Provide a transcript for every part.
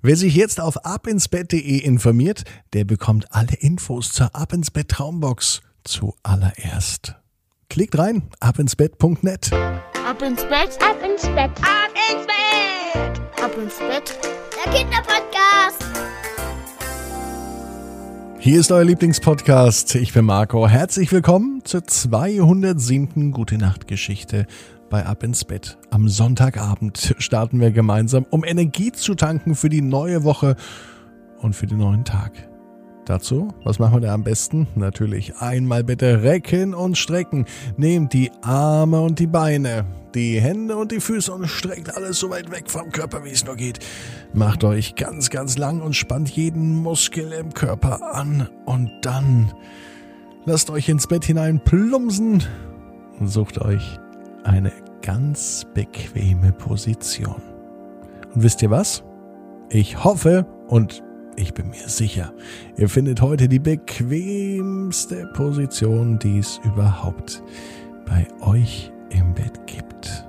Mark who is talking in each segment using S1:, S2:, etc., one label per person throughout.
S1: Wer sich jetzt auf abinsbett.de informiert, der bekommt alle Infos zur Ab ins Bett Traumbox zuallererst. Klickt rein, abinsbett.net.
S2: Ab ins Bett, ab ins Bett, ab ins Bett, ab ins Bett. Der Kinderpodcast.
S1: Hier ist euer Lieblingspodcast. Ich bin Marco. Herzlich willkommen zur 207. Gute Nacht Geschichte bei Ab ins Bett. Am Sonntagabend starten wir gemeinsam, um Energie zu tanken für die neue Woche und für den neuen Tag. Dazu, was machen wir da am besten? Natürlich einmal bitte recken und strecken. Nehmt die Arme und die Beine, die Hände und die Füße und streckt alles so weit weg vom Körper, wie es nur geht. Macht euch ganz, ganz lang und spannt jeden Muskel im Körper an. Und dann lasst euch ins Bett hinein plumpsen und sucht euch eine ganz bequeme Position. Und wisst ihr was? Ich hoffe und ich bin mir sicher, ihr findet heute die bequemste Position, die es überhaupt bei euch im Bett gibt.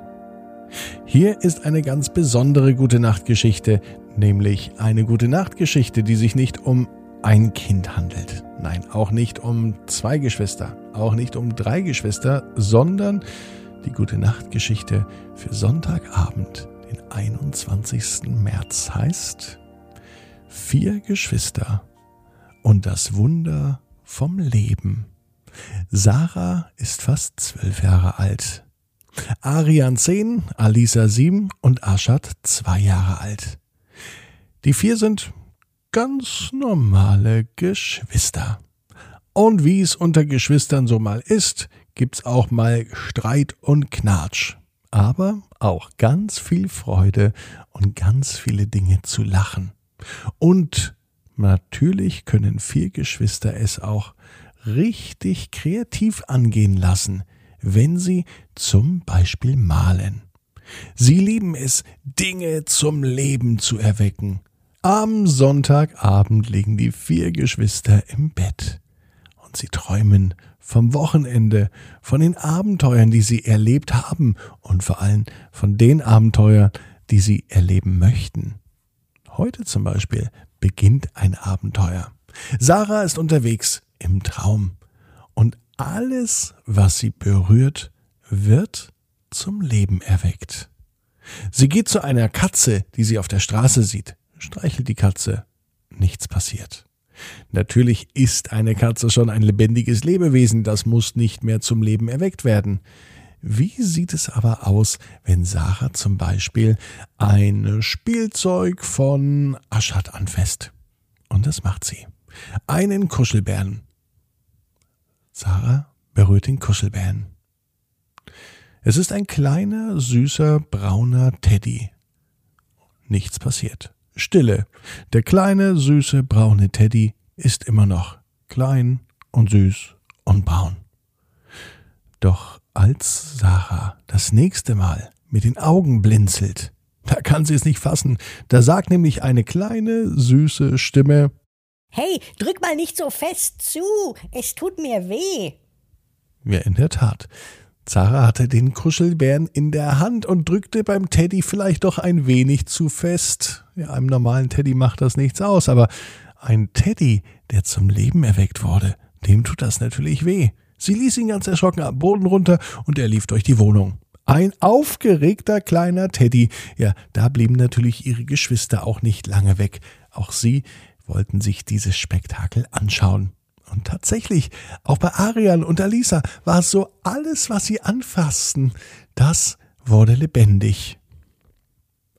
S1: Hier ist eine ganz besondere gute Nachtgeschichte, nämlich eine gute Nachtgeschichte, die sich nicht um ein Kind handelt. Nein, auch nicht um zwei Geschwister, auch nicht um drei Geschwister, sondern die gute Nachtgeschichte für Sonntagabend, den 21. März heißt Vier Geschwister und das Wunder vom Leben. Sarah ist fast zwölf Jahre alt. Arian zehn, Alisa sieben und Aschat zwei Jahre alt. Die vier sind ganz normale Geschwister. Und wie es unter Geschwistern so mal ist, gibt's auch mal Streit und Knatsch. Aber auch ganz viel Freude und ganz viele Dinge zu lachen. Und natürlich können vier Geschwister es auch richtig kreativ angehen lassen, wenn sie zum Beispiel malen. Sie lieben es, Dinge zum Leben zu erwecken. Am Sonntagabend liegen die vier Geschwister im Bett und sie träumen vom Wochenende, von den Abenteuern, die sie erlebt haben und vor allem von den Abenteuern, die sie erleben möchten. Heute zum Beispiel beginnt ein Abenteuer. Sarah ist unterwegs im Traum und alles, was sie berührt, wird zum Leben erweckt. Sie geht zu einer Katze, die sie auf der Straße sieht, streichelt die Katze, nichts passiert. Natürlich ist eine Katze schon ein lebendiges Lebewesen, das muss nicht mehr zum Leben erweckt werden. Wie sieht es aber aus, wenn Sarah zum Beispiel ein Spielzeug von Aschat anfasst? Und das macht sie. Einen Kuschelbären. Sarah berührt den Kuschelbären. Es ist ein kleiner, süßer, brauner Teddy. Nichts passiert. Stille. Der kleine, süße, braune Teddy ist immer noch klein und süß und braun. Doch als Sarah das nächste Mal mit den Augen blinzelt, da kann sie es nicht fassen. Da sagt nämlich eine kleine, süße Stimme
S3: Hey, drück mal nicht so fest zu, es tut mir weh.
S1: Ja, in der Tat. Zara hatte den Kuschelbären in der Hand und drückte beim Teddy vielleicht doch ein wenig zu fest. Ja, einem normalen Teddy macht das nichts aus, aber ein Teddy, der zum Leben erweckt wurde, dem tut das natürlich weh. Sie ließ ihn ganz erschrocken am Boden runter und er lief durch die Wohnung. Ein aufgeregter kleiner Teddy. Ja, da blieben natürlich ihre Geschwister auch nicht lange weg. Auch sie wollten sich dieses Spektakel anschauen. Und tatsächlich, auch bei Arian und Alisa war es so, alles, was sie anfassten, das wurde lebendig.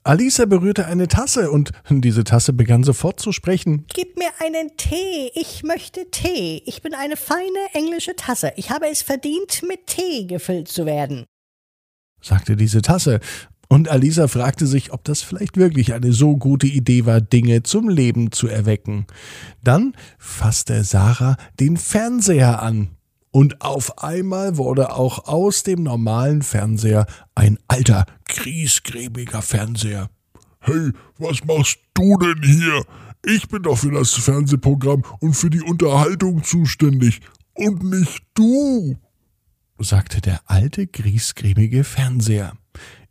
S1: Alisa berührte eine Tasse und diese Tasse begann sofort zu sprechen.
S3: Gib mir einen Tee, ich möchte Tee. Ich bin eine feine englische Tasse. Ich habe es verdient, mit Tee gefüllt zu werden,
S1: sagte diese Tasse. Und Alisa fragte sich, ob das vielleicht wirklich eine so gute Idee war, Dinge zum Leben zu erwecken. Dann fasste Sarah den Fernseher an. Und auf einmal wurde auch aus dem normalen Fernseher ein alter, griesgrämiger Fernseher.
S4: Hey, was machst du denn hier? Ich bin doch für das Fernsehprogramm und für die Unterhaltung zuständig. Und nicht du,
S1: sagte der alte, griesgrämige Fernseher.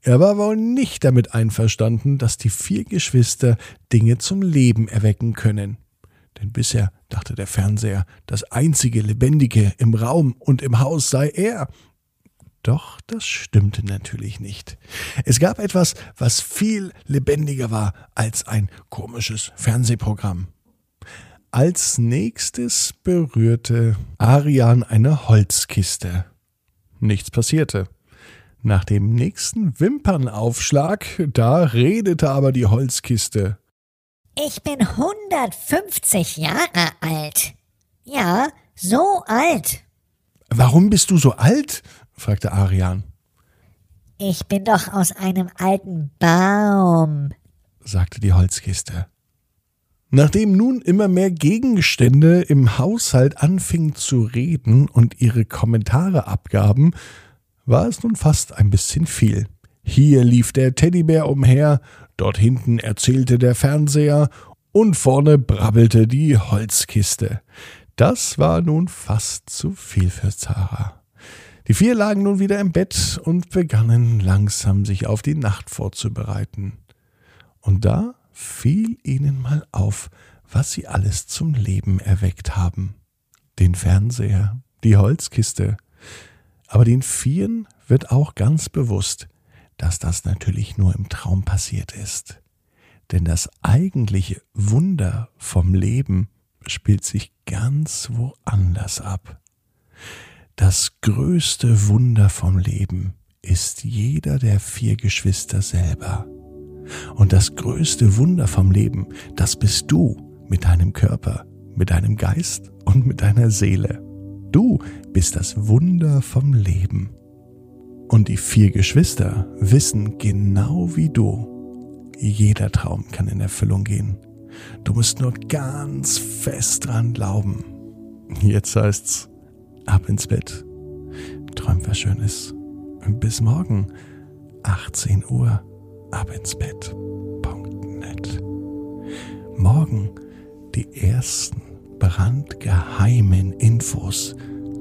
S1: Er war wohl nicht damit einverstanden, dass die vier Geschwister Dinge zum Leben erwecken können. Denn bisher dachte der Fernseher, das einzige Lebendige im Raum und im Haus sei er. Doch das stimmte natürlich nicht. Es gab etwas, was viel lebendiger war als ein komisches Fernsehprogramm. Als nächstes berührte Arian eine Holzkiste. Nichts passierte. Nach dem nächsten Wimpernaufschlag, da redete aber die Holzkiste.
S5: Ich bin 150 Jahre alt. Ja, so alt.
S1: Warum bist du so alt? fragte Arian.
S5: Ich bin doch aus einem alten Baum,
S1: sagte die Holzkiste. Nachdem nun immer mehr Gegenstände im Haushalt anfingen zu reden und ihre Kommentare abgaben, war es nun fast ein bisschen viel. Hier lief der Teddybär umher, dort hinten erzählte der Fernseher und vorne brabbelte die Holzkiste. Das war nun fast zu viel für Zara. Die vier lagen nun wieder im Bett und begannen langsam sich auf die Nacht vorzubereiten. Und da fiel ihnen mal auf, was sie alles zum Leben erweckt haben. Den Fernseher, die Holzkiste, aber den Vieren wird auch ganz bewusst, dass das natürlich nur im Traum passiert ist. Denn das eigentliche Wunder vom Leben spielt sich ganz woanders ab. Das größte Wunder vom Leben ist jeder der vier Geschwister selber. Und das größte Wunder vom Leben, das bist du mit deinem Körper, mit deinem Geist und mit deiner Seele. Du bist das Wunder vom Leben. Und die vier Geschwister wissen genau wie du, jeder Traum kann in Erfüllung gehen. Du musst nur ganz fest dran glauben. Jetzt heißt's, ab ins Bett. Träum was Schönes. Und bis morgen, 18 Uhr, ab ins Bett.net. Morgen die ersten brandgeheimen Infos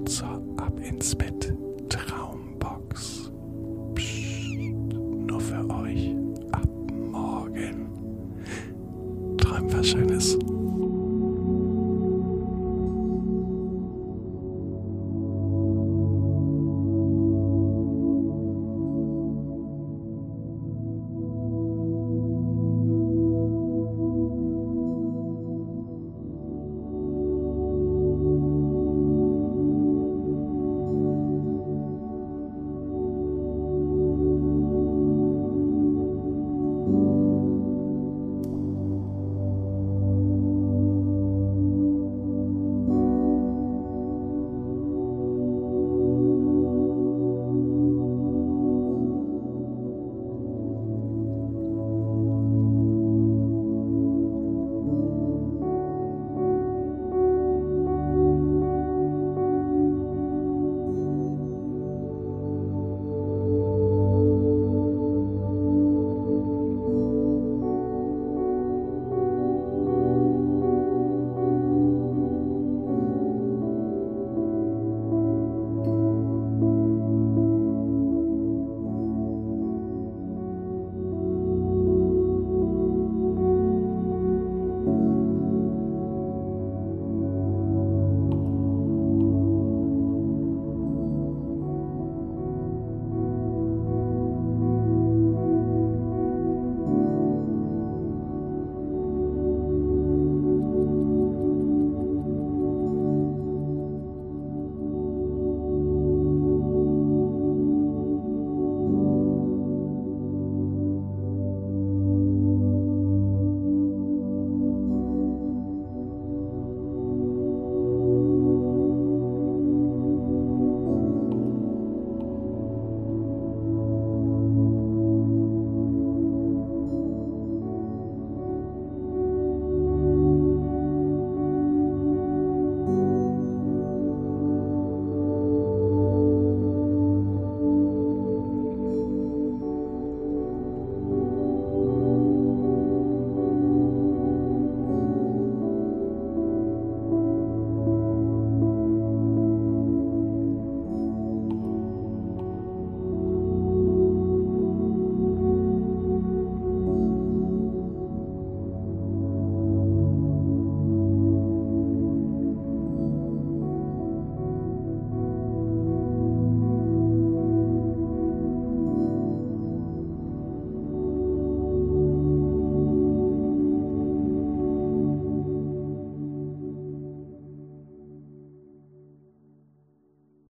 S1: zur Ab ins Bett Traumbox. Psst, nur für euch ab morgen. Träum was Schönes.